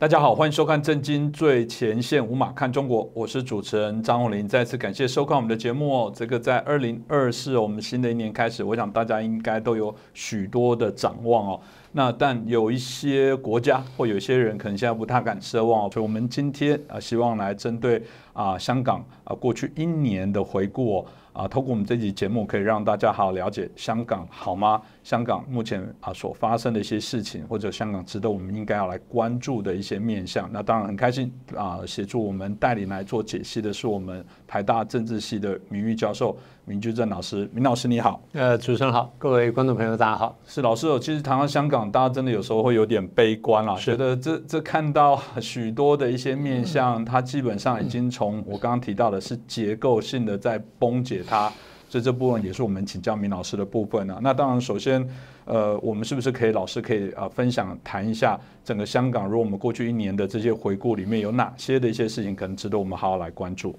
大家好，欢迎收看《震惊最前线》，无马看中国，我是主持人张宏林。再次感谢收看我们的节目哦。这个在二零二四，我们新的一年开始，我想大家应该都有许多的展望哦。那但有一些国家或有些人可能现在不太敢奢望哦，所以我们今天啊，希望来针对啊香港啊过去一年的回顾哦。啊，透过我们这集节目，可以让大家好好了解香港好吗？香港目前啊所发生的一些事情，或者香港值得我们应该要来关注的一些面向。那当然很开心啊，协助我们带领来做解析的是我们台大政治系的名誉教授明居正老师。明老师你好，呃，主持人好，各位观众朋友大家好。是老师哦，其实谈到香港，大家真的有时候会有点悲观啦，觉得这这看到许多的一些面向，它基本上已经从我刚刚提到的是结构性的在崩解。它，所以这部分也是我们请教明老师的部分呢。那当然，首先，呃，我们是不是可以老师可以啊分享谈一下整个香港，如果我们过去一年的这些回顾里面有哪些的一些事情，可能值得我们好好来关注。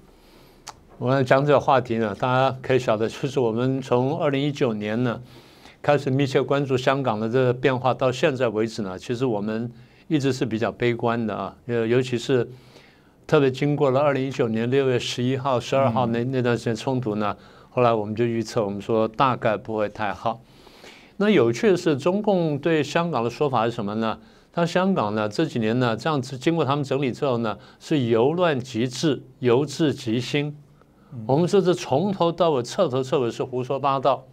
我要讲这个话题呢，大家可以晓得，就是我们从二零一九年呢开始密切关注香港的这个变化，到现在为止呢，其实我们一直是比较悲观的啊，呃，尤其是。特别经过了二零一九年六月十一号、十二号那那段时间冲突呢，后来我们就预测，我们说大概不会太好。那有趣的是，中共对香港的说法是什么呢？他香港呢这几年呢这样子经过他们整理之后呢，是由乱及治，由治及兴。我们说这从头到尾彻头彻尾是胡说八道。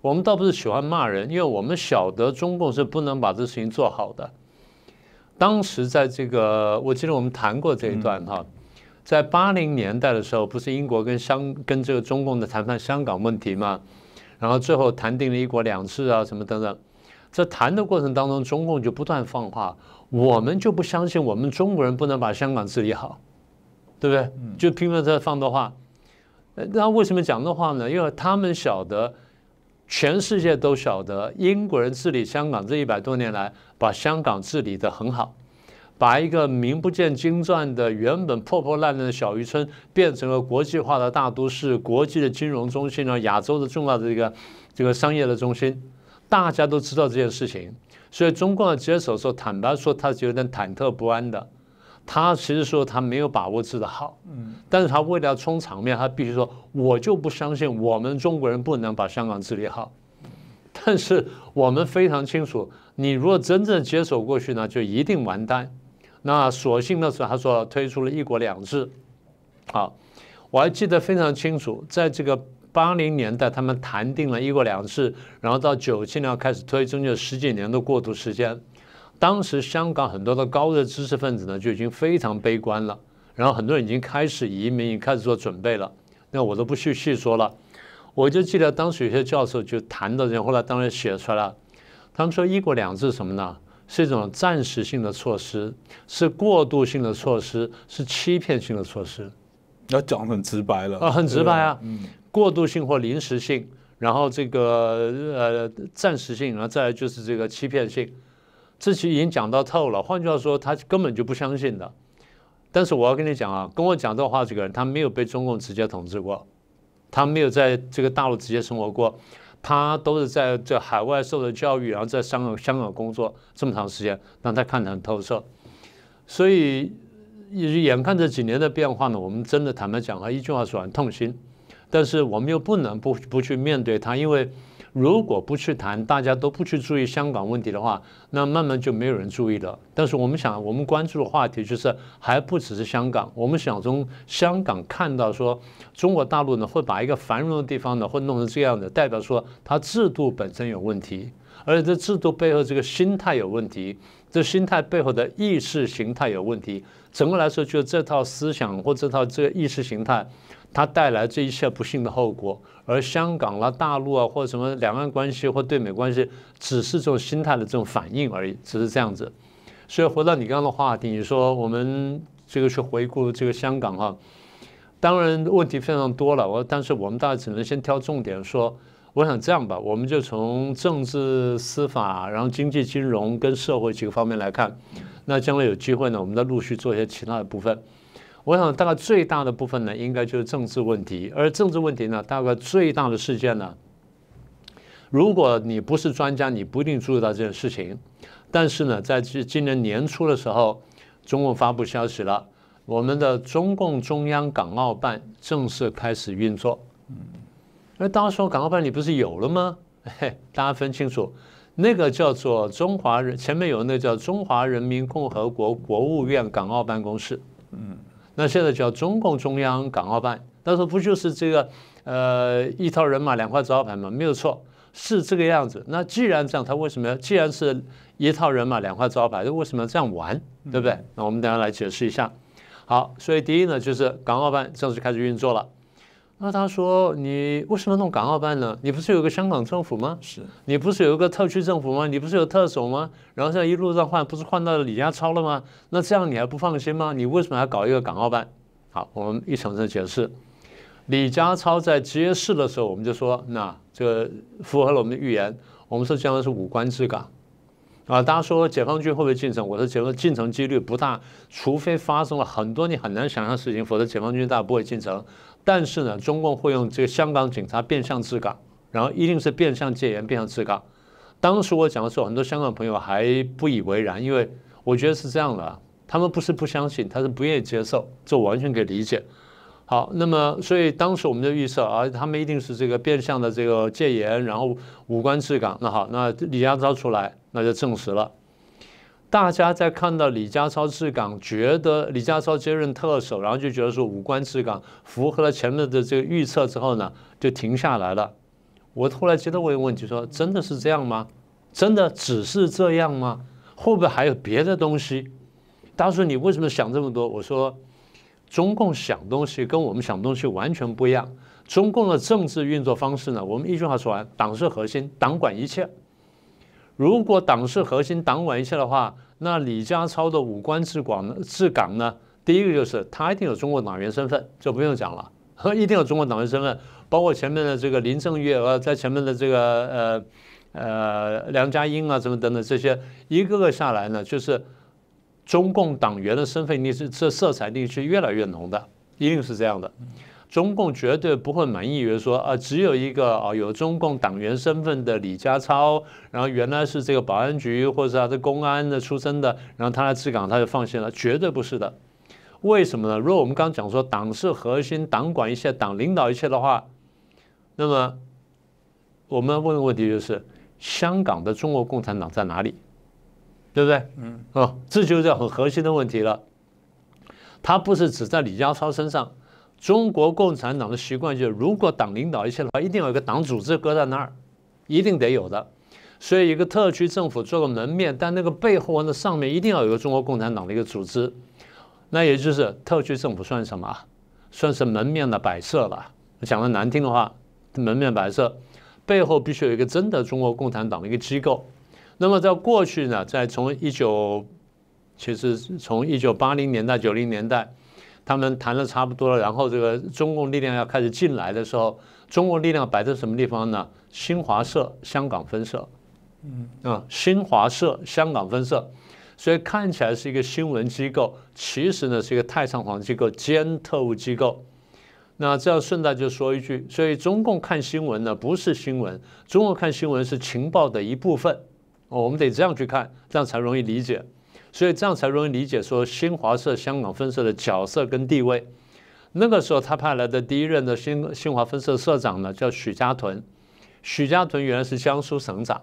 我们倒不是喜欢骂人，因为我们晓得中共是不能把这事情做好的。当时在这个，我记得我们谈过这一段哈，在八零年代的时候，不是英国跟香跟这个中共的谈判香港问题吗，然后最后谈定了一国两制啊什么等等，在谈的过程当中，中共就不断放话，我们就不相信我们中国人不能把香港治理好，对不对？就拼命在放的话，那为什么讲的话呢？因为他们晓得。全世界都晓得，英国人治理香港这一百多年来，把香港治理得很好，把一个名不见经传的、原本破破烂烂的小渔村，变成了国际化的大都市、国际的金融中心啊，亚洲的重要的这个这个商业的中心，大家都知道这件事情，所以中共的接手时候，坦白说，他是有点忐忑不安的。他其实说他没有把握治得好，嗯，但是他为了要冲场面，他必须说，我就不相信我们中国人不能把香港治理好。但是我们非常清楚，你如果真正接手过去呢，就一定完蛋。那所幸的是，他说推出了一国两制。好，我还记得非常清楚，在这个八零年代，他们谈定了一国两制，然后到九七年开始推，中间十几年的过渡时间。当时香港很多的高热知识分子呢就已经非常悲观了，然后很多人已经开始移民，已经开始做准备了。那我都不去细说了，我就记得当时有些教授就谈到这，后来当然写出来了。他们说“一国两制”什么呢？是一种暂时性的措施，是过渡性的措施，是欺骗性的措施。要讲很直白了啊，很直白啊。嗯，过渡性或临时性，然后这个呃暂时性，然后再来就是这个欺骗性。这其实已经讲到透了，换句话说，他根本就不相信的。但是我要跟你讲啊，跟我讲这话这个人，他没有被中共直接统治过，他没有在这个大陆直接生活过，他都是在这海外受的教育，然后在香港香港工作这么长时间，让他看得很透彻。所以眼看这几年的变化呢，我们真的坦白讲啊，一句话说很痛心。但是我们又不能不不去面对他，因为。如果不去谈，大家都不去注意香港问题的话，那慢慢就没有人注意了。但是我们想，我们关注的话题就是还不只是香港。我们想从香港看到说，中国大陆呢会把一个繁荣的地方呢会弄成这样的，代表说它制度本身有问题，而且这制度背后这个心态有问题，这心态背后的意识形态有问题。整个来说，就这套思想或这套这个意识形态。它带来这一切不幸的后果，而香港啦、大陆啊，或者什么两岸关系或对美关系，只是这种心态的这种反应而已，只是这样子。所以回到你刚刚的话题，你说我们这个去回顾这个香港哈，当然问题非常多了。我但是我们大概只能先挑重点说。我想这样吧，我们就从政治、司法，然后经济、金融跟社会几个方面来看。那将来有机会呢，我们再陆续做一些其他的部分。我想，大概最大的部分呢，应该就是政治问题。而政治问题呢，大概最大的事件呢，如果你不是专家，你不一定注意到这件事情。但是呢，在今今年年初的时候，中共发布消息了，我们的中共中央港澳办正式开始运作。嗯，那大家说港澳办你不是有了吗？嘿，大家分清楚，那个叫做中华人，前面有那叫中华人民共和国国务院港澳办公室。嗯，那现在叫中共中央港澳办，但是不就是这个呃一套人马两块招牌吗？没有错，是这个样子。那既然这样，他为什么要？既然是一套人马两块招牌，那为什么要这样玩？对不对？那我们等下来解释一下。好，所以第一呢，就是港澳办正式开始运作了。那他说：“你为什么弄港澳办呢？你不是有个香港政府吗？是你不是有一个特区政府吗？你不是有特首吗？然后现在一路上换，不是换到了李家超了吗？那这样你还不放心吗？你为什么还搞一个港澳办？好，我们一层层解释。李家超在揭示的时候，我们就说，那这个符合了我们的预言。我们说将来是五官治港。”啊，大家说解放军会不会进城？我说解放进城几率不大，除非发生了很多你很难想象的事情，否则解放军大不会进城。但是呢，中共会用这个香港警察变相治港，然后一定是变相戒严、变相治港。当时我讲的时候，很多香港朋友还不以为然，因为我觉得是这样的，他们不是不相信，他是不愿意接受，这我完全可以理解。好，那么所以当时我们就预测啊，他们一定是这个变相的这个戒严，然后武官治港。那好，那李家超出来，那就证实了。大家在看到李家超治港，觉得李家超接任特首，然后就觉得说武官治港符合了前面的这个预测之后呢，就停下来了。我后来接着问问题说，真的是这样吗？真的只是这样吗？会不会还有别的东西？大家说你为什么想这么多？我说。中共想东西跟我们想东西完全不一样。中共的政治运作方式呢？我们一句话说完：党是核心，党管一切。如果党是核心，党管一切的话，那李家超的五官治广治港呢？第一个就是他一定有中国党员身份，就不用讲了，一定有中国党员身份。包括前面的这个林郑月娥，在前面的这个呃呃梁家英啊，什么等等这些，一个个下来呢，就是。中共党员的身份，定是这色彩定是越来越浓的，一定是这样的。中共绝对不会满意于说啊，只有一个啊有中共党员身份的李家超，然后原来是这个保安局或者是他是公安的出身的，然后他来治港他就放心了，绝对不是的。为什么呢？如果我们刚讲说党是核心，党管一切，党领导一切的话，那么我们问的问题就是：香港的中国共产党在哪里？对不对？嗯，哦，这就是很核心的问题了。他不是只在李家超身上。中国共产党的习惯就是，如果党领导一切的话，一定有一个党组织搁在那儿，一定得有的。所以，一个特区政府做个门面，但那个背后那上面一定要有个中国共产党的一个组织。那也就是特区政府算什么？算是门面的摆设了。讲的难听的话，门面摆设背后必须有一个真的中国共产党的一个机构。那么在过去呢，在从一九，其实从一九八零年代、九零年代，他们谈的差不多了，然后这个中共力量要开始进来的时候，中共力量摆在什么地方呢？新华社香港分社，嗯啊，新华社香港分社，所以看起来是一个新闻机构，其实呢是一个太上皇机构兼特务机构。那这样顺带就说一句，所以中共看新闻呢不是新闻，中共看新闻是情报的一部分。我们得这样去看，这样才容易理解，所以这样才容易理解说新华社香港分社的角色跟地位。那个时候他派来的第一任的新新华分社社长呢，叫许家屯。许家屯原来是江苏省长，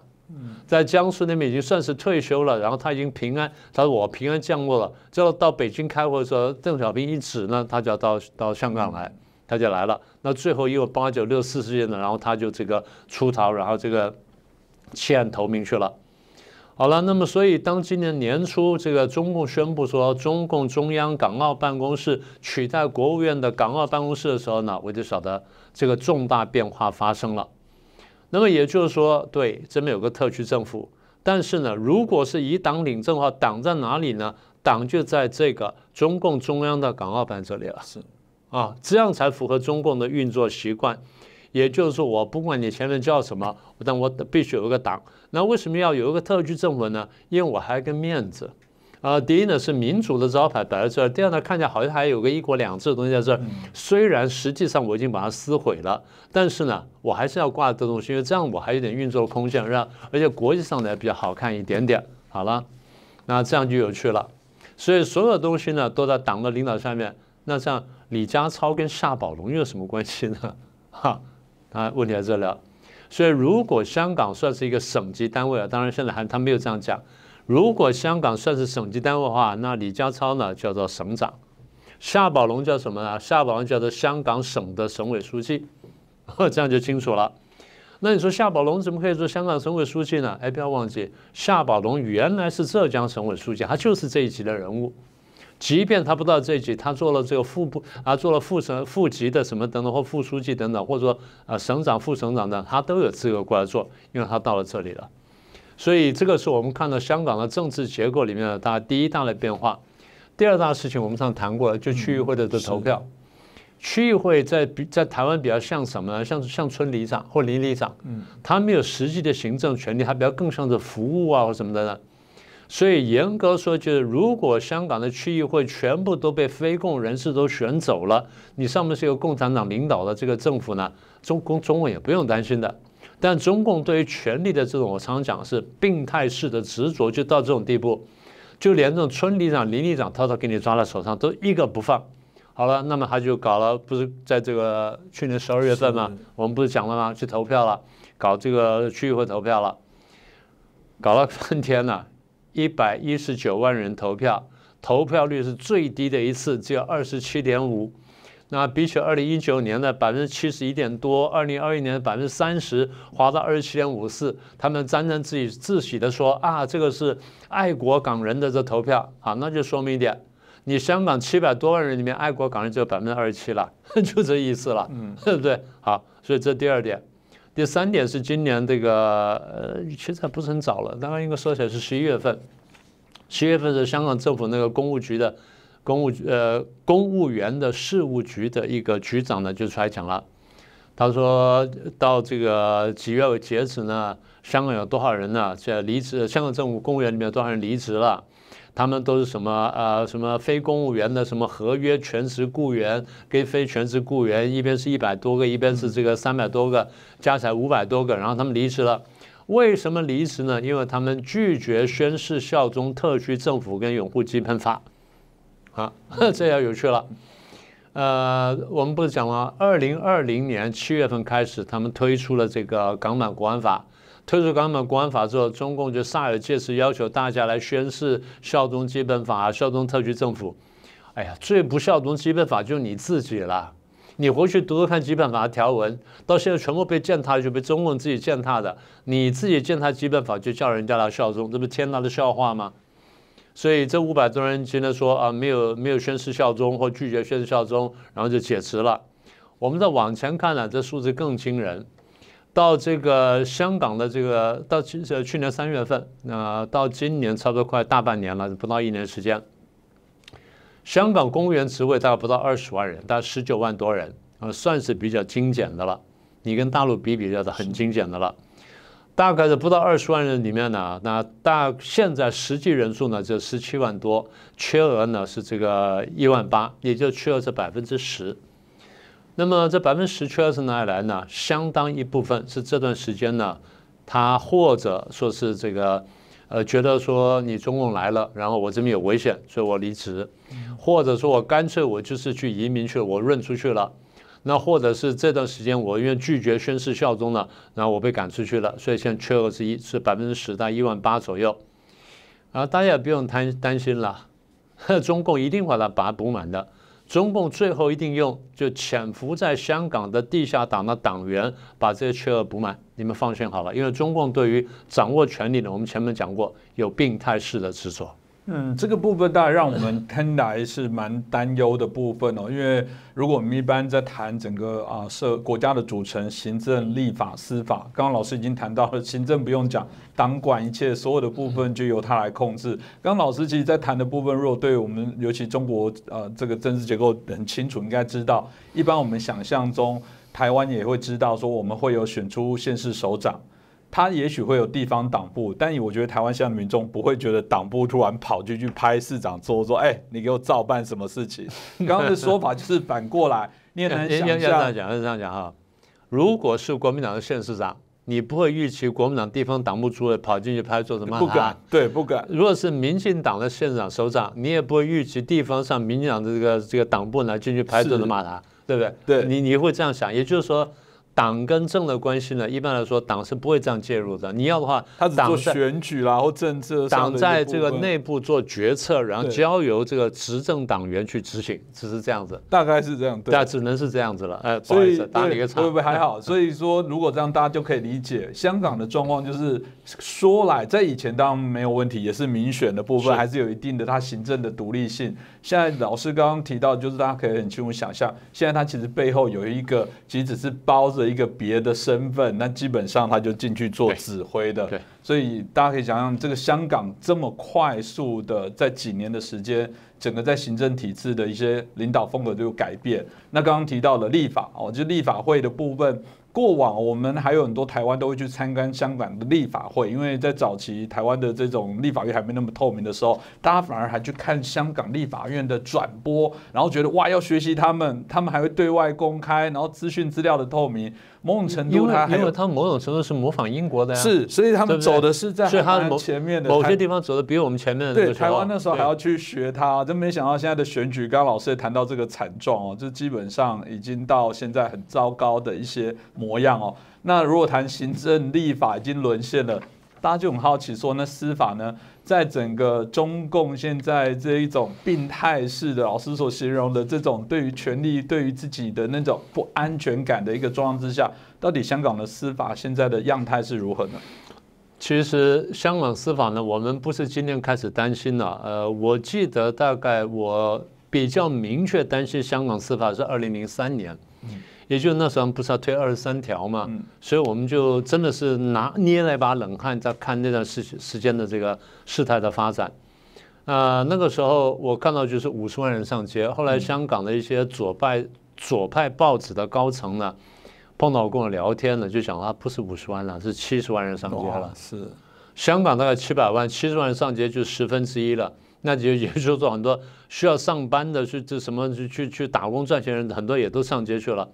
在江苏那边已经算是退休了。然后他已经平安，他说我平安降落了。最后到北京开会的时候，邓小平一指呢，他就要到到香港来，他就来了。那最后又八九六四事件呢，然后他就这个出逃，然后这个弃暗投明去了。好了，那么所以当今年年初这个中共宣布说中共中央港澳办公室取代国务院的港澳办公室的时候呢，我就晓得这个重大变化发生了。那么也就是说，对，这边有个特区政府，但是呢，如果是以党领政的话，党在哪里呢？党就在这个中共中央的港澳办这里了。是啊，这样才符合中共的运作习惯。也就是说，我不管你前面叫什么，但我必须有一个党。那为什么要有一个特区政府呢？因为我还有个面子。啊，第一呢是民主的招牌摆在这儿，第二呢看起来好像还有个一国两制的东西在这儿。虽然实际上我已经把它撕毁了，但是呢，我还是要挂这东西，因为这样我还有点运作空间，让而且国际上呢比较好看一点点。好了，那这样就有趣了。所以所有东西呢都在党的领导下面。那这样李家超跟夏宝龙有什么关系呢？哈，啊，问题在这里。所以如果香港算是一个省级单位啊，当然现在还他没有这样讲。如果香港算是省级单位的话，那李家超呢叫做省长，夏宝龙叫什么呢？夏宝龙叫做香港省的省委书记，这样就清楚了。那你说夏宝龙怎么可以做香港省委书记呢？哎，不要忘记，夏宝龙原来是浙江省委书记，他就是这一级的人物。即便他不到这一级，他做了这个副部啊，做了副省、副级的什么等等，或副书记等等，或者说啊省长、副省长的，他都有资格过来做，因为他到了这里了。所以这个是我们看到香港的政治结构里面的大第一大的变化。第二大事情我们上谈过了，就区议会的的投票。区议会在比在台湾比较像什么呢？像像村里长或邻里长，嗯，他没有实际的行政权利，他比较更像是服务啊或什么的呢。所以严格说，就是如果香港的区议会全部都被非共人士都选走了，你上面是由共产党领导的这个政府呢，中共中共也不用担心的。但中共对于权力的这种，我常常讲是病态式的执着，就到这种地步，就连这种村里长、邻里长，偷偷给你抓在手上，都一个不放。好了，那么他就搞了，不是在这个去年十二月份吗，我们不是讲了吗？去投票了，搞这个区议会投票了，搞了半天了，一百一十九万人投票，投票率是最低的一次，只有二十七点五。那比起二零一九年的百分之七十一点多，二零二一年的百分之三十，滑到二十七点五四，他们沾沾自喜自喜的说啊，这个是爱国港人的这投票啊，那就说明一点。你香港七百多万人里面，爱国港人只有百分之二十七了，就这意思了，对不 对？好，所以这第二点，第三点是今年这个呃，其实还不是很早了，大概应该说起来是十一月份，十一月份是香港政府那个公务局的公务呃公务员的事务局的一个局长呢就出来讲了，他说到这个几月截止呢，香港有多少人呢？在离职，香港政府公务员里面有多少人离职了？他们都是什么呃什么非公务员的什么合约全职雇员跟非全职雇员，一边是一百多个，一边是这个三百多个，加起来五百多个，然后他们离职了。为什么离职呢？因为他们拒绝宣誓效忠特区政府跟拥护基本法。啊，这要有趣了。呃，我们不是讲了，二零二零年七月份开始，他们推出了这个港版国安法。推出港版国安法之后，中共就煞有介事要求大家来宣誓效忠基本法啊、效忠特区政府。哎呀，最不效忠基本法就你自己了。你回去读读看基本法的条文，到现在全部被践踏，就被中共自己践踏的。你自己践踏基本法，就叫人家来效忠，这不是天大的笑话吗？所以这五百多人今天说啊，没有没有宣誓效忠或拒绝宣誓效忠，然后就解职了。我们再往前看呢，这数字更惊人。到这个香港的这个到去呃去年三月份，那到今年差不多快大半年了，不到一年时间。香港公务员职位大概不到二十万人，大概十九万多人，呃，算是比较精简的了。你跟大陆比比较的很精简的了。大概是不到二十万人里面呢，那大现在实际人数呢就十七万多，缺额呢是这个一万八，也就缺额是百分之十。那么这百分之十缺额是哪里来呢？相当一部分是这段时间呢，他或者说是这个，呃，觉得说你中共来了，然后我这边有危险，所以我离职，或者说我干脆我就是去移民去了，我润出去了。那或者是这段时间我因为拒绝宣誓效忠了，然后我被赶出去了，所以现在缺额是一是百分之十到一万八左右，啊，大家也不用担担心了，中共一定把它把它补满的，中共最后一定用就潜伏在香港的地下党的党员把这些缺额补满，你们放心好了，因为中共对于掌握权力呢，我们前面讲过有病态式的执着。嗯，这个部分当然让我们 听来是蛮担忧的部分哦，因为如果我们一般在谈整个啊社国家的组成，行政、立法、司法，刚刚老师已经谈到了，行政不用讲，党管一切，所有的部分就由他来控制。刚刚老师其实在谈的部分，如果对我们尤其中国呃这个政治结构很清楚，应该知道，一般我们想象中，台湾也会知道说我们会有选出县市首长。他也许会有地方党部，但我觉得台湾现在民众不会觉得党部突然跑进去拍市长桌，说：“哎，你给我照办什么事情？” 刚刚的说法就是反过来，你也能想象。这样讲是这样讲哈。如果是国民党的县市长，你不会预期国民党地方党部主委跑进去拍桌子骂他不敢，，对，不敢。如果是民进党的县长、首长，你也不会预期地方上民进党的这个这个党部来进去拍桌子骂他，对不对？对你你会这样想，也就是说，党跟政的关系呢，一般来说党是不会这样介入的。你要的话，他只做选举啦，或政治党在这个内部做决策，然后交由这个执政党员去执行，只是这样子。大概是这样，对。只能是这样子了。哎，不好意思，打你一个岔。不会还好？所以说，如果这样，大家就可以理解香港的状况，就是说来，在以前当然没有问题，也是民选的部分，还是有一定的它行政的独立性。现在老师刚刚提到，就是大家可以很清楚想象，现在它其实背后有一个，其实只是包着一个别的身份，那基本上他就进去做指挥的。对所以大家可以想象，这个香港这么快速的在几年的时间，整个在行政体制的一些领导风格都有改变。那刚刚提到了立法哦，就立法会的部分，过往我们还有很多台湾都会去参观香港的立法会，因为在早期台湾的这种立法院还没那么透明的时候，大家反而还去看香港立法院的转播，然后觉得哇要学习他们，他们还会对外公开，然后资讯资料的透明，某种程度它还有因为他某种程度是模仿英国的呀，是，所以他们走的是在还蛮所以他某前面的某些地方走的比我们前面的对，台湾那时候还要去学它，真没想到现在的选举，刚刚老师也谈到这个惨状哦，就基本上已经到现在很糟糕的一些模样哦。那如果谈行政立法已经沦陷了，大家就很好奇说，那司法呢，在整个中共现在这一种病态式的老师所形容的这种对于权力、对于自己的那种不安全感的一个状况之下，到底香港的司法现在的样态是如何呢？其实香港司法呢，我们不是今天开始担心了。呃，我记得大概我比较明确担心香港司法是二零零三年，也就是那时候不是要推二十三条嘛，嗯所以我们就真的是拿捏了一把冷汗，在看那段时时间的这个事态的发展。呃，那个时候我看到就是五十万人上街，后来香港的一些左派左派报纸的高层呢，碰到我跟我聊天呢，就讲啊不是五十万了，是七十万人上街了。是香港大概七百万，七十万人上街就十分之一了。那就也就是说，很多需要上班的，去这什么去去去打工赚钱的人，很多也都上街去了。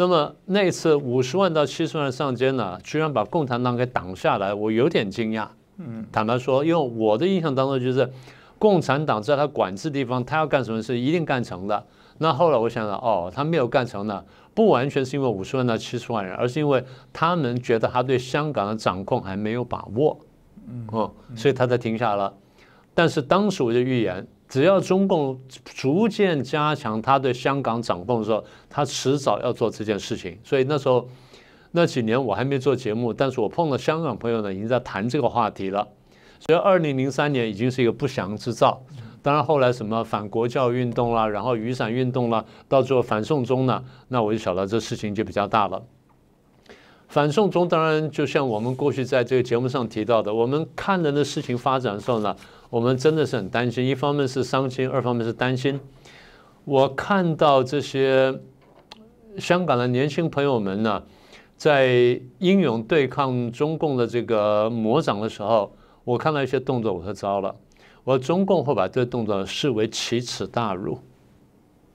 那么那次五十万到七十万上街呢，居然把共产党给挡下来，我有点惊讶。嗯，坦白说，因为我的印象当中就是，共产党在他管制地方，他要干什么事一定干成的。那后来我想想，哦，他没有干成呢，不完全是因为五十万到七十万人，而是因为他们觉得他对香港的掌控还没有把握。嗯，所以他才停下了。但是当时我就预言，只要中共逐渐加强他对香港掌控的时候，他迟早要做这件事情。所以那时候那几年我还没做节目，但是我碰到香港朋友呢，已经在谈这个话题了。所以二零零三年已经是一个不祥之兆。当然后来什么反国教运动啦，然后雨伞运动啦，到最后反送中呢，那我就晓得这事情就比较大了。反送中当然就像我们过去在这个节目上提到的，我们看人的事情发展的时候呢，我们真的是很担心，一方面是伤心，二方面是担心。我看到这些香港的年轻朋友们呢，在英勇对抗中共的这个魔掌的时候，我看到一些动作，我说糟了，我中共会把这个动作视为奇耻大辱。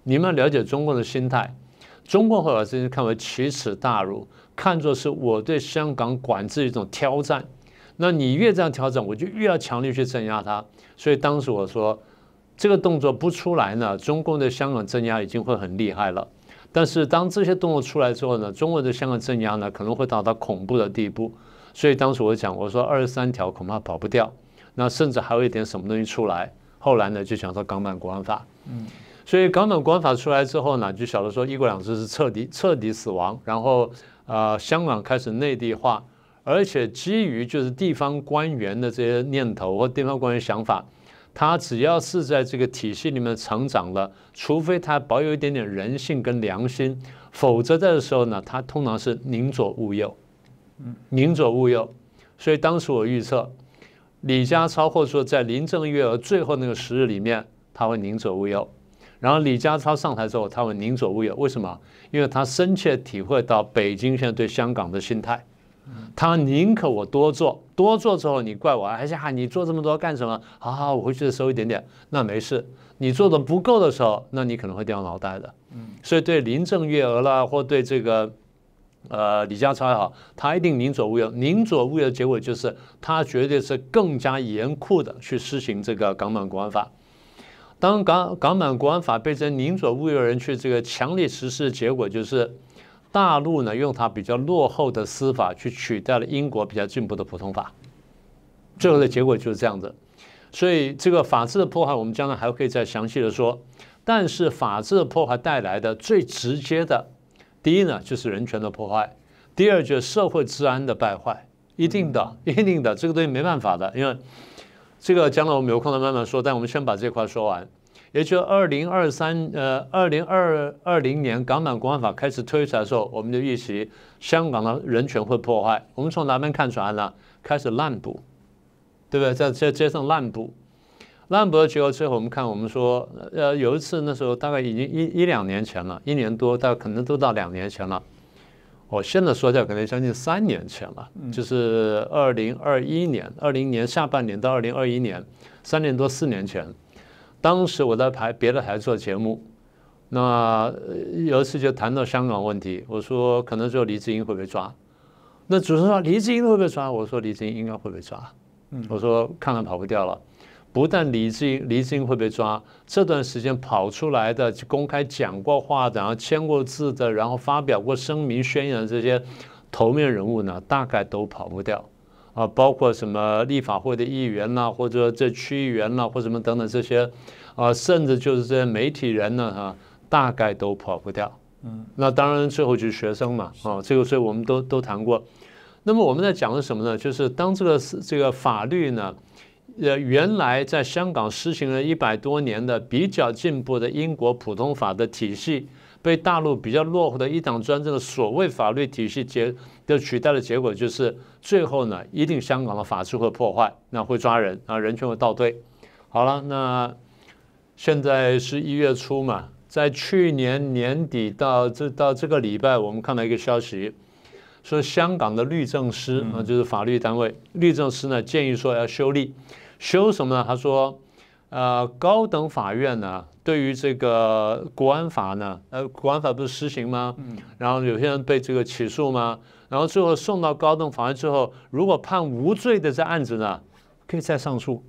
你们要了解中共的心态，中共会把这件事看为奇耻大辱。看作是我对香港管制一种挑战，那你越这样调整，我就越要强力去镇压它。所以当时我说，这个动作不出来呢，中共的香港镇压已经会很厉害了。但是当这些动作出来之后呢，中国的香港镇压呢可能会达到恐怖的地步。所以当时我讲，我说二十三条恐怕跑不掉，那甚至还有一点什么东西出来。后来呢，就讲到港版国安法，嗯，所以港版国安法出来之后呢，就晓得说一国两制是彻底彻底死亡，然后。呃，香港开始内地化，而且基于就是地方官员的这些念头或地方官员想法，他只要是在这个体系里面成长了，除非他保有一点点人性跟良心，否则在的时候呢，他通常是宁左勿右，宁左勿右。所以当时我预测，李家超或者说在林郑月娥最后那个时日里面，他会宁左勿右。然后李家超上台之后，他会宁左勿右。为什么？因为他深切体会到北京现在对香港的心态，他宁可我多做，多做之后你怪我，哎呀，你做这么多干什么？好好，我回去收一点点，那没事。你做的不够的时候，那你可能会掉脑袋的。嗯所以对林郑月娥啦，或对这个呃李家超也好，他一定宁左勿右。宁左勿右的结果就是他绝对是更加严酷的去施行这个港版国安法。当港港版国安法被这宁左勿右人去这个强烈实施的结果就是，大陆呢用它比较落后的司法去取代了英国比较进步的普通法。最后的结果就是这样子。所以这个法治的破坏，我们将来还可以再详细的说。但是法治的破坏带来的最直接的，第一呢就是人权的破坏，第二就是社会治安的败坏，一定的，一定的，这个东西没办法的，因为这个将来我们有空再慢慢说。但我们先把这块说完。也就二零二三呃二零二二零年港版国安法开始推出来的时候，我们就预期香港的人权会破坏。我们从哪边看出来呢？开始滥捕。对不对？在在街上滥捕，滥捕的结果，最后我们看，我们说，呃，有一次那时候大概已经一一两年前了，一年多，大概可能都到两年前了。我现在说起来可能将近三年前了，就是二零二一年，二零年下半年到二零二一年，三年多四年前，当时我在台别的台做节目，那有一次就谈到香港问题，我说可能只有李志英会被抓，那主持人说黎志英会被抓，我说黎志英应该会被抓。我说看看跑不掉了，不但李志英李志英会被抓，这段时间跑出来的公开讲过话的，然后签过字的，然后发表过声明宣言的这些头面人物呢，大概都跑不掉啊，包括什么立法会的议员呐，或者这区议员呐，或什么等等这些啊，甚至就是这些媒体人呢，哈，大概都跑不掉。嗯，那当然最后就是学生嘛，啊，这个所以我们都都谈过。那么我们在讲的什么呢？就是当这个这个法律呢，呃，原来在香港施行了一百多年的比较进步的英国普通法的体系，被大陆比较落后的一党专政的所谓法律体系结的取代的结果，就是最后呢，一定香港的法治会破坏，那会抓人啊，人权会倒退。好了，那现在是一月初嘛，在去年年底到这到这个礼拜，我们看到一个消息。说香港的律政司啊，就是法律单位，律政司呢建议说要修例，修什么呢？他说，呃，高等法院呢对于这个国安法呢，呃，国安法不是实行吗？嗯。然后有些人被这个起诉吗？然后最后送到高等法院之后，如果判无罪的这案子呢，可以再上诉。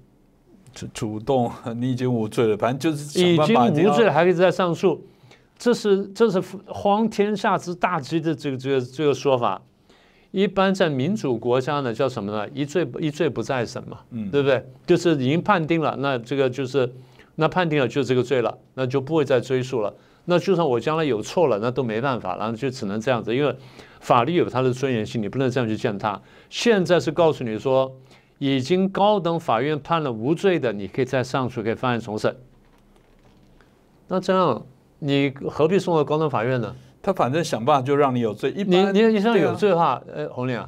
主主动，你已经无罪了，反正就是已经无罪了，还可以再上诉。这是这是荒天下之大稽的这个这个这个说法，一般在民主国家呢叫什么呢？一罪一罪不再审嘛，嗯，对不对？就是已经判定了，那这个就是那判定了就这个罪了，那就不会再追诉了。那就算我将来有错了，那都没办法，然后就只能这样子，因为法律有它的尊严性，你不能这样去践踏。现在是告诉你说，已经高等法院判了无罪的，你可以再上诉，可以翻案重审。那这样。你何必送到高等法院呢？他反正想办法就让你有罪。你你你像有罪的话，呃，红玲啊，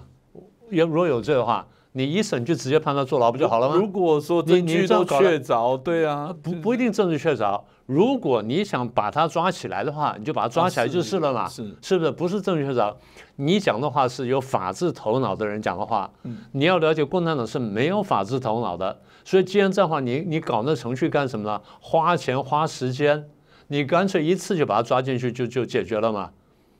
有如果有罪的话，你一审就直接判他坐牢不就好了吗？如果说证据都确凿，对啊，不不一定证据确凿。如果你想把他抓起来的话，你就把他抓起来就是了嘛，是是不是？不是证据确凿，你讲的话是有法治头脑的人讲的话。嗯，你要了解共产党是没有法治头脑的，所以既然这样的话，你你搞那程序干什么呢？花钱花时间。你干脆一次就把他抓进去就就解决了嘛？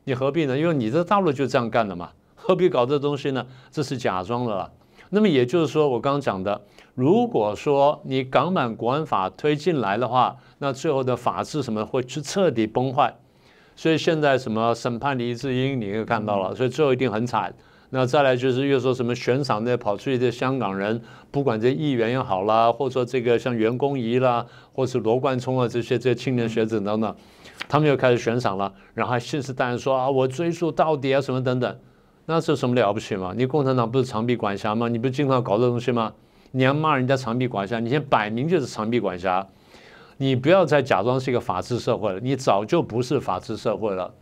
你何必呢？因为你这大陆就这样干的嘛，何必搞这东西呢？这是假装的了。那么也就是说，我刚刚讲的，如果说你港版国安法推进来的话，那最后的法治什么会去彻底崩坏。所以现在什么审判黎智英，你也看到了，所以最后一定很惨。那再来就是又说什么悬赏那跑出去的香港人，不管这议员也好啦，或者说这个像袁弓仪啦，或是罗冠聪啊这些这些青年学子等等，他们又开始悬赏了，然后还信誓旦旦说啊我追溯到底啊什么等等，那这什么了不起嘛？你共产党不是长臂管辖吗？你不是经常搞这东西吗？你还骂人家长臂管辖，你现在摆明就是长臂管辖，你不要再假装是一个法治社会了，你早就不是法治社会了。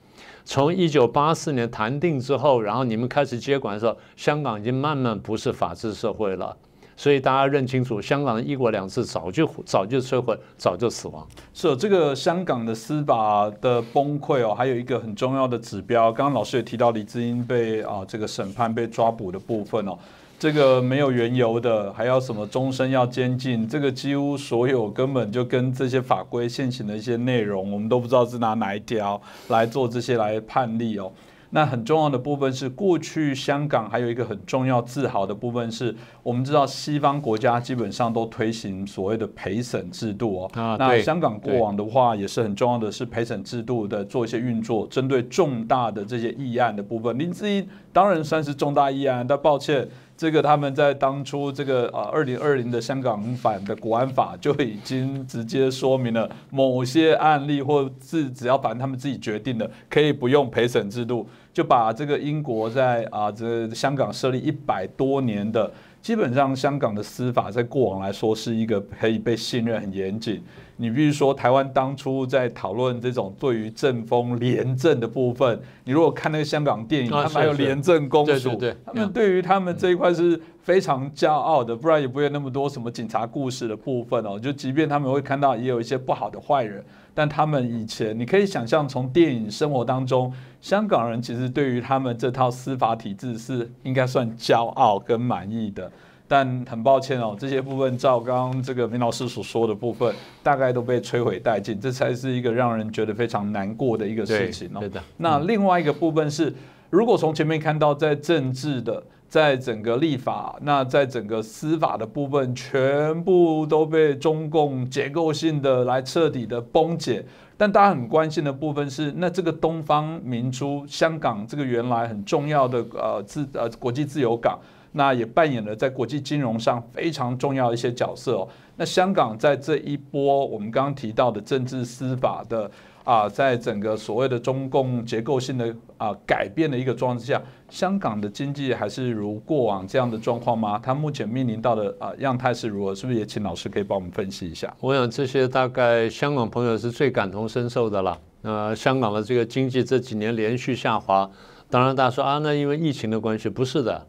从一九八四年谈定之后，然后你们开始接管的时候，香港已经慢慢不是法治社会了。所以大家认清楚，香港的一国两制早就早就摧毁，早就死亡。是这个香港的司法的崩溃哦，还有一个很重要的指标。刚刚老师也提到李志英被啊这个审判被抓捕的部分哦。这个没有缘由的，还要什么终身要监禁？这个几乎所有根本就跟这些法规现行的一些内容，我们都不知道是拿哪一条来做这些来判例哦。那很重要的部分是，过去香港还有一个很重要自豪的部分是，我们知道西方国家基本上都推行所谓的陪审制度哦。啊，那香港过往的话也是很重要的是陪审制度的做一些运作，针对重大的这些议案的部分，林志英当然算是重大议案，但抱歉。这个他们在当初这个啊二零二零的香港版的国安法就已经直接说明了，某些案例或是只要反正他们自己决定的，可以不用陪审制度，就把这个英国在啊这香港设立一百多年的，基本上香港的司法在过往来说是一个可以被信任、很严谨。你比如说，台湾当初在讨论这种对于政风廉政的部分，你如果看那个香港电影，他们还有廉政公署，他们对于他们这一块是非常骄傲的，不然也不会那么多什么警察故事的部分哦。就即便他们会看到也有一些不好的坏人，但他们以前你可以想象，从电影生活当中，香港人其实对于他们这套司法体制是应该算骄傲跟满意的。但很抱歉哦，这些部分照刚刚这个明老师所说的部分，大概都被摧毁殆尽，这才是一个让人觉得非常难过的一个事情哦。对的。那另外一个部分是，如果从前面看到，在政治的，在整个立法，那在整个司法的部分，全部都被中共结构性的来彻底的崩解。但大家很关心的部分是，那这个东方明珠香港这个原来很重要的呃自呃国际自由港。那也扮演了在国际金融上非常重要的一些角色哦。那香港在这一波我们刚刚提到的政治司法的啊，在整个所谓的中共结构性的啊改变的一个状况之下，香港的经济还是如过往这样的状况吗？它目前面临到的啊样态是如何？是不是也请老师可以帮我们分析一下？我想这些大概香港朋友是最感同身受的了。呃，香港的这个经济这几年连续下滑，当然大家说啊，那因为疫情的关系，不是的。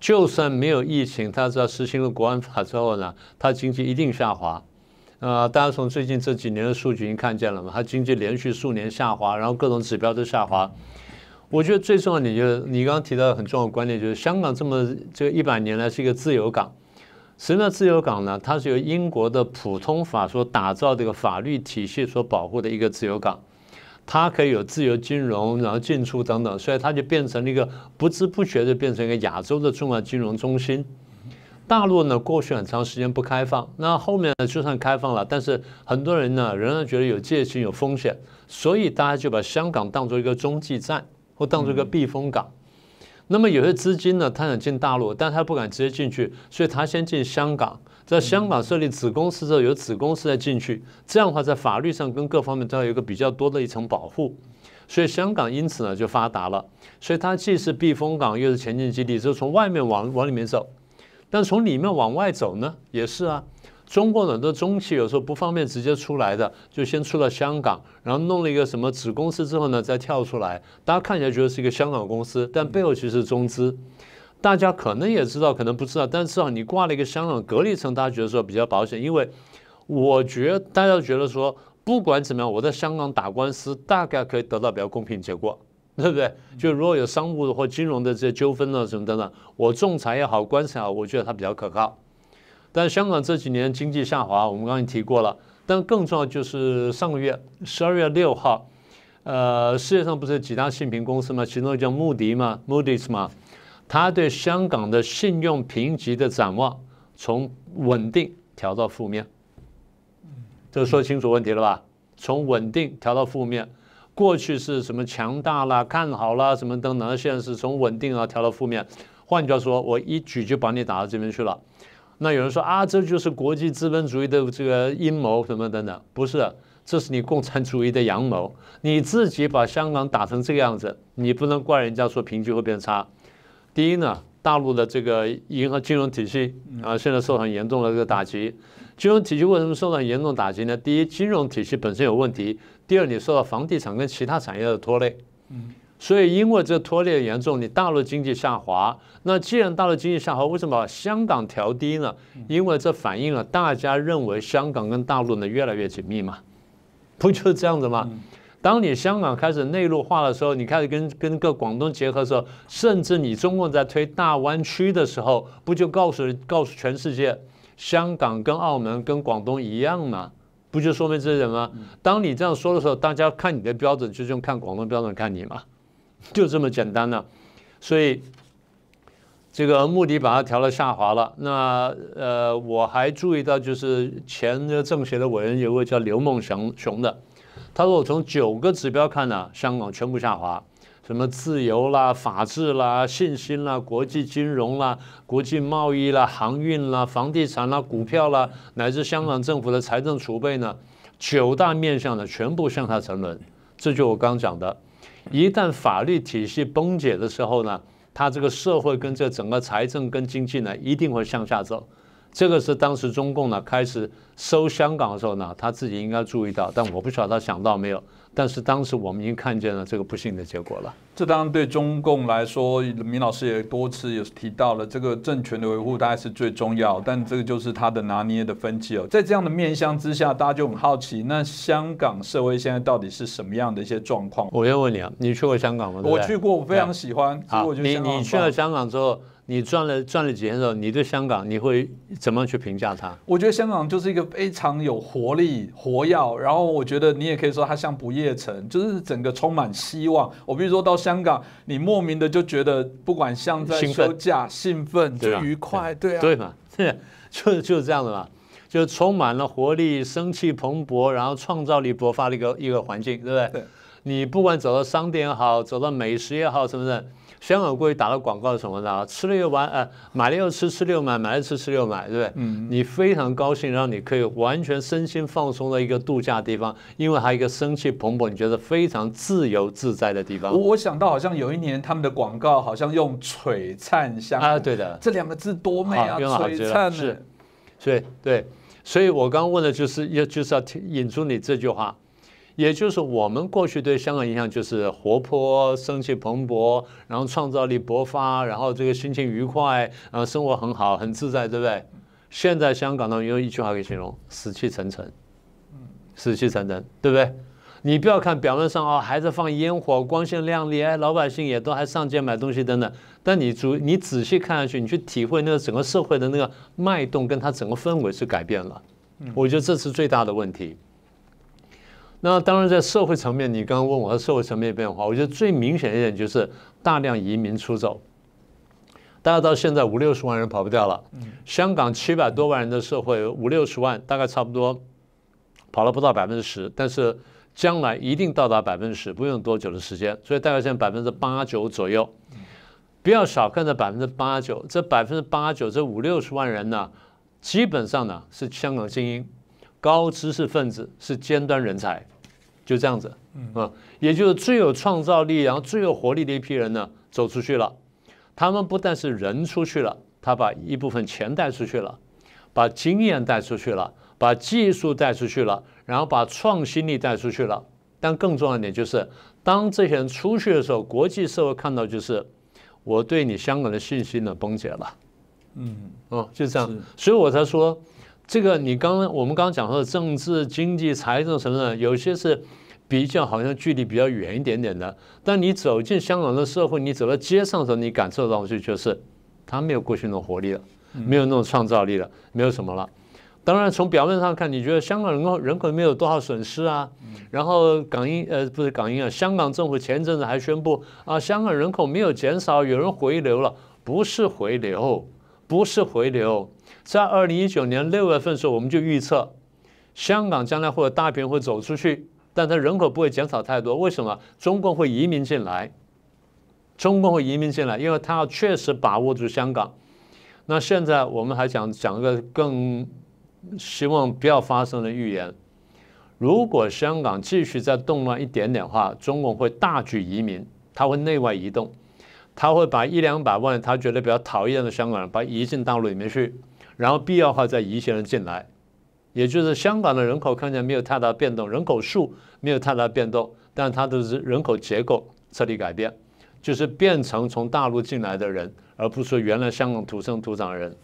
就算没有疫情，他只要实行了国安法之后呢，他经济一定下滑。呃，大家从最近这几年的数据已经看见了嘛，它经济连续数年下滑，然后各种指标都下滑。我觉得最重要，你就你刚刚提到很重要的观点，就是香港这么这个一百年来是一个自由港。什么叫自由港呢？它是由英国的普通法所打造的一个法律体系所保护的一个自由港。它可以有自由金融，然后进出等等，所以它就变成了一个不知不觉的变成一个亚洲的重要金融中心。大陆呢，过去很长时间不开放，那后面呢就算开放了，但是很多人呢仍然觉得有戒心、有风险，所以大家就把香港当做一个中继站，或当做一个避风港。那么有些资金呢，他想进大陆，但他不敢直接进去，所以他先进香港。在香港设立子公司之后，有子公司再进去，这样的话在法律上跟各方面都要有一个比较多的一层保护，所以香港因此呢就发达了。所以它既是避风港，又是前进基地，就从外面往往里面走，但从里面往外走呢，也是啊。中国很多中企有时候不方便直接出来的，就先出了香港，然后弄了一个什么子公司之后呢，再跳出来。大家看起来觉得是一个香港公司，但背后其实是中资。大家可能也知道，可能不知道，但至少你挂了一个香港隔离层，大家觉得说比较保险。因为我觉得大家觉得说，不管怎么样，我在香港打官司，大概可以得到比较公平结果，对不对？就如果有商务或金融的这些纠纷呢，什么等等，我仲裁也好，官司也好，我觉得它比较可靠。但香港这几年经济下滑，我们刚才提过了。但更重要就是上个月十二月六号，呃，世界上不是几大信评公司吗？其中叫穆迪嘛，Moody's 嘛。他对香港的信用评级的展望从稳定调到负面，这说清楚问题了吧？从稳定调到负面，过去是什么强大啦、看好啦什么等等，现在是从稳定啊调到负面。换句话说，我一举就把你打到这边去了。那有人说啊，这就是国际资本主义的这个阴谋什么等等，不是，这是你共产主义的阳谋。你自己把香港打成这个样子，你不能怪人家说评级会变差。第一呢，大陆的这个银行金融体系啊，现在受很严重的这个打击。金融体系为什么受到严重打击呢？第一，金融体系本身有问题；第二，你受到房地产跟其他产业的拖累。嗯，所以因为这拖累严重，你大陆经济下滑。那既然大陆经济下滑，为什么把香港调低呢？因为这反映了大家认为香港跟大陆呢越来越紧密嘛，不就是这样子吗？当你香港开始内陆化的时候，你开始跟跟个广东结合的时候，甚至你中共在推大湾区的时候，不就告诉告诉全世界，香港跟澳门跟广东一样吗？不就说明这些吗？当你这样说的时候，大家看你的标准就是用看广东标准看你嘛。就这么简单呢。所以这个目的把它调了下滑了。那呃，我还注意到，就是前的政协的委员有位叫刘梦祥雄的，他说我从九个指标看呢，香港全部下滑。什么自由啦、法治啦、信心啦、国际金融啦、国际贸易啦、航运啦、房地产啦、股票啦，乃至香港政府的财政储备呢，九大面向呢全部向下沉沦。这就我刚讲的，一旦法律体系崩解的时候呢，它这个社会跟这整个财政跟经济呢一定会向下走。这个是当时中共呢开始收香港的时候呢，他自己应该注意到，但我不晓得他想到没有。但是当时我们已经看见了这个不幸的结果了。这当然对中共来说，明老师也多次有提到了，这个政权的维护大概是最重要，但这个就是他的拿捏的分歧哦。在这样的面向之下，大家就很好奇，那香港社会现在到底是什么样的一些状况？我要问你啊，你去过香港吗？我去过，我非常喜欢。好，你你去了香港之后。你转了转了几天之后，你对香港你会怎么去评价它？我觉得香港就是一个非常有活力、活跃，然后我觉得你也可以说它像不夜城，就是整个充满希望。我比如说到香港，你莫名的就觉得，不管像在休假、兴奋、就愉快，对啊，对嘛，对，就就是这样的嘛，就充满了活力、生气蓬勃，然后创造力勃发的一个一个环境，对不对？你不管走到商店也好，走到美食也好，是不是？香港过去打的广告是什么呢？吃了又玩，呃，买了又吃，吃了又买，买了吃，吃了又买，对不对？嗯。你非常高兴，让你可以完全身心放松的一个度假地方，因为还有一个生气蓬勃，你觉得非常自由自在的地方。我我想到好像有一年他们的广告好像用璀璨香啊，对的，这两个字多美啊，璀璨是，所以对，所以我刚刚问的就是要就是要引出你这句话。也就是我们过去对香港印象就是活泼、生气蓬勃，然后创造力勃发，然后这个心情愉快，然后生活很好、很自在，对不对？现在香港呢，用一句话可以形容：死气沉沉。死气沉沉，对不对？你不要看表面上哦，还在放烟火、光鲜亮丽，哎，老百姓也都还上街买东西等等。但你主你仔细看下去，你去体会那个整个社会的那个脉动，跟它整个氛围是改变了。我觉得这是最大的问题。那当然，在社会层面，你刚刚问我的社会层面变化，我觉得最明显一点就是大量移民出走。大家到现在五六十万人跑不掉了。香港七百多万人的社会，五六十万，大概差不多跑了不到百分之十，但是将来一定到达百分之十，不用多久的时间。所以大概现在百分之八九左右，不要小看这百分之八九，这百分之八九这五六十万人呢，基本上呢是香港精英。高知识分子是尖端人才，就这样子，啊，也就是最有创造力，然后最有活力的一批人呢，走出去了。他们不但是人出去了，他把一部分钱带出去了，把经验带出去了，把技术带出去了，然后把创新力带出去了。但更重要一点就是，当这些人出去的时候，国际社会看到就是我对你香港的信心呢崩解了。嗯，哦，就这样，所以我才说。这个你刚刚我们刚刚讲说的政治、经济、财政什么的，有些是比较好像距离比较远一点点的。但你走进香港的社会，你走到街上的时候，你感受到就就是他没有过去那种活力了，没有那种创造力了，没有什么了。当然从表面上看，你觉得香港人口人口没有多少损失啊？然后港英呃不是港英啊，香港政府前一阵子还宣布啊，香港人口没有减少，有人回流了，不是回流，不是回流。在二零一九年六月份的时候，我们就预测香港将来会有大批人会走出去，但它人口不会减少太多。为什么？中共会移民进来，中共会移民进来，因为他要确实把握住香港。那现在我们还讲讲一个更希望不要发生的预言：如果香港继续再动乱一点点的话，中共会大举移民，他会内外移动，他会把一两百万他觉得比较讨厌的香港人，把移进大陆里面去。然后必要的话再移一些人进来，也就是香港的人口看起来没有太大变动，人口数没有太大变动，但它的人口结构彻底改变，就是变成从大陆进来的人，而不是原来香港土生土长的人。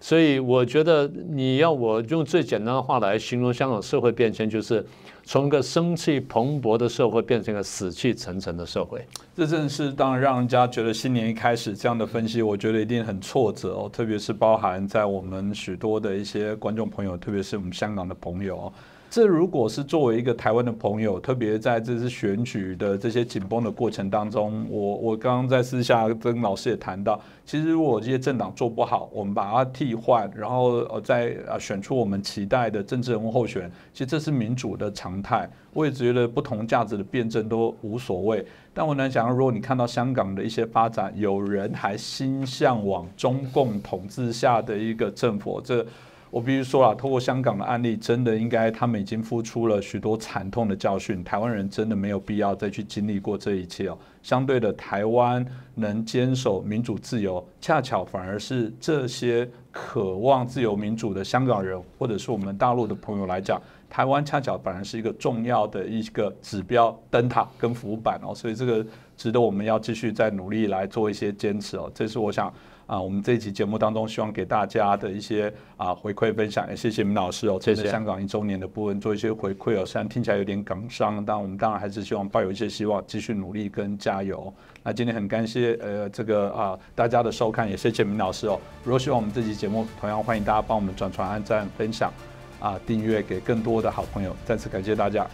所以我觉得你要我用最简单的话来形容香港社会变迁，就是从一个生气蓬勃的社会变成一个死气沉沉的社会。这正是当然让人家觉得新年一开始这样的分析，我觉得一定很挫折哦。特别是包含在我们许多的一些观众朋友，特别是我们香港的朋友。这如果是作为一个台湾的朋友，特别在这次选举的这些紧绷的过程当中，我我刚刚在私下跟老师也谈到，其实如果这些政党做不好，我们把它替换，然后呃再呃选出我们期待的政治人物候选人，其实这是民主的常态。我也觉得不同价值的辩证都无所谓。但我能想，如果你看到香港的一些发展，有人还心向往中共统治下的一个政府，这。我必须说啊，透过香港的案例，真的应该他们已经付出了许多惨痛的教训。台湾人真的没有必要再去经历过这一切哦。相对的，台湾能坚守民主自由，恰巧反而是这些渴望自由民主的香港人，或者是我们大陆的朋友来讲，台湾恰巧反而是一个重要的一个指标灯塔跟浮板哦。所以这个值得我们要继续再努力来做一些坚持哦。这是我想。啊，我们这一期节目当中，希望给大家的一些啊回馈分享，也谢谢明老师哦，谢谢香港一周年的部分做一些回馈哦。虽然听起来有点感伤，但我们当然还是希望抱有一些希望，继续努力跟加油。那今天很感谢呃这个啊大家的收看，也谢谢明老师哦。如果希望我们这期节目，同样欢迎大家帮我们转传、按赞、分享啊订阅给更多的好朋友。再次感谢大家。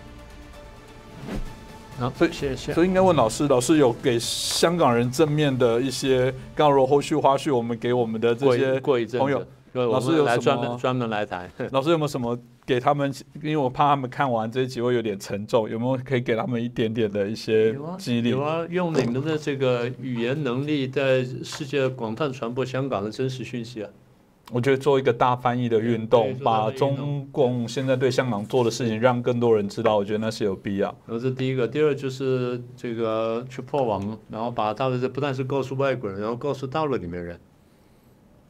好，所以谢谢。所以应该问老师，老师有给香港人正面的一些，刚如后续花絮，我们给我们的这些朋友，老师有来专门专门来谈。老师有没有什么给他们？因为我怕他们看完这一集会有点沉重，有没有可以给他们一点点的一些激励？有啊，用你们的这个语言能力，在世界广泛传播香港的真实讯息啊。我觉得做一个大翻译的运动，把中共现在对香港做的事情让更多人知道，我觉得那是有必要。这是第一个，第二就是这个去破网，然后把大陆这不但是告诉外国人，然后告诉大陆里面人，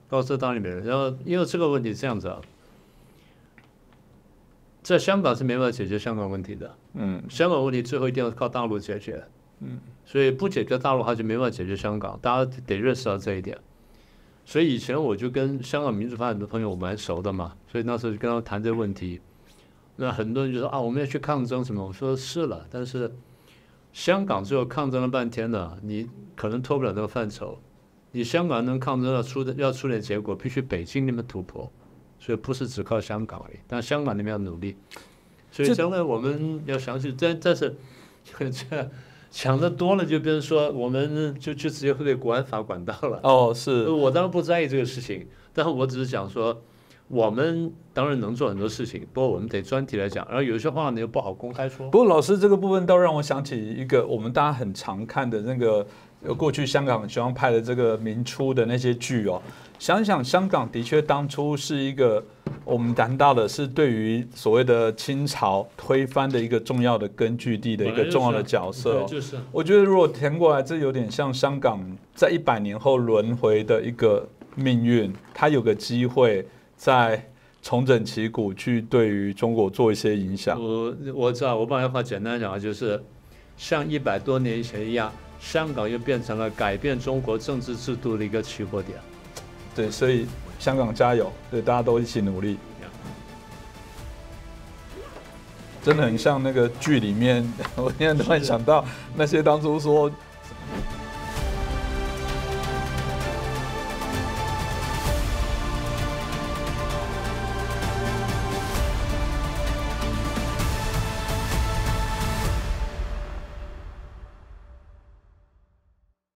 告诉大陆里面人，然后因为这个问题是这样子啊，在香港是没办法解决香港问题的，嗯，香港问题最后一定要靠大陆解决，嗯，所以不解决大陆，他就没办法解决香港，大家得认识到这一点。所以以前我就跟香港民主发展的朋友我蛮熟的嘛，所以那时候就跟他们谈这个问题。那很多人就说啊，我们要去抗争什么？我说是了，但是香港最后抗争了半天呢，你可能脱不了这个范畴。你香港能抗争要出的要出点结果，必须北京那边突破，所以不是只靠香港而已。但香港那边要努力，所以将来我们要详细，但但是这。想的多了，就变成说，我们就就直接会被国安法管到了。哦，是我当然不在意这个事情，但是我只是讲说，我们当然能做很多事情，不过我们得专题来讲，然后有些话呢又不好公开说。不过老师这个部分倒让我想起一个我们大家很常看的那个。过去香港喜欢拍的这个明初的那些剧哦，想想香港的确当初是一个我们谈到的是对于所谓的清朝推翻的一个重要的根据地的一个重要的角色。就是，我觉得如果填过来，这有点像香港在一百年后轮回的一个命运，它有个机会在重整旗鼓，去对于中国做一些影响。我我知道，我把话简单讲，就是像一百多年以前一样。香港又变成了改变中国政治制度的一个起火点，对，所以香港加油，对，大家都一起努力。真的很像那个剧里面，我现在突然想到那些当初说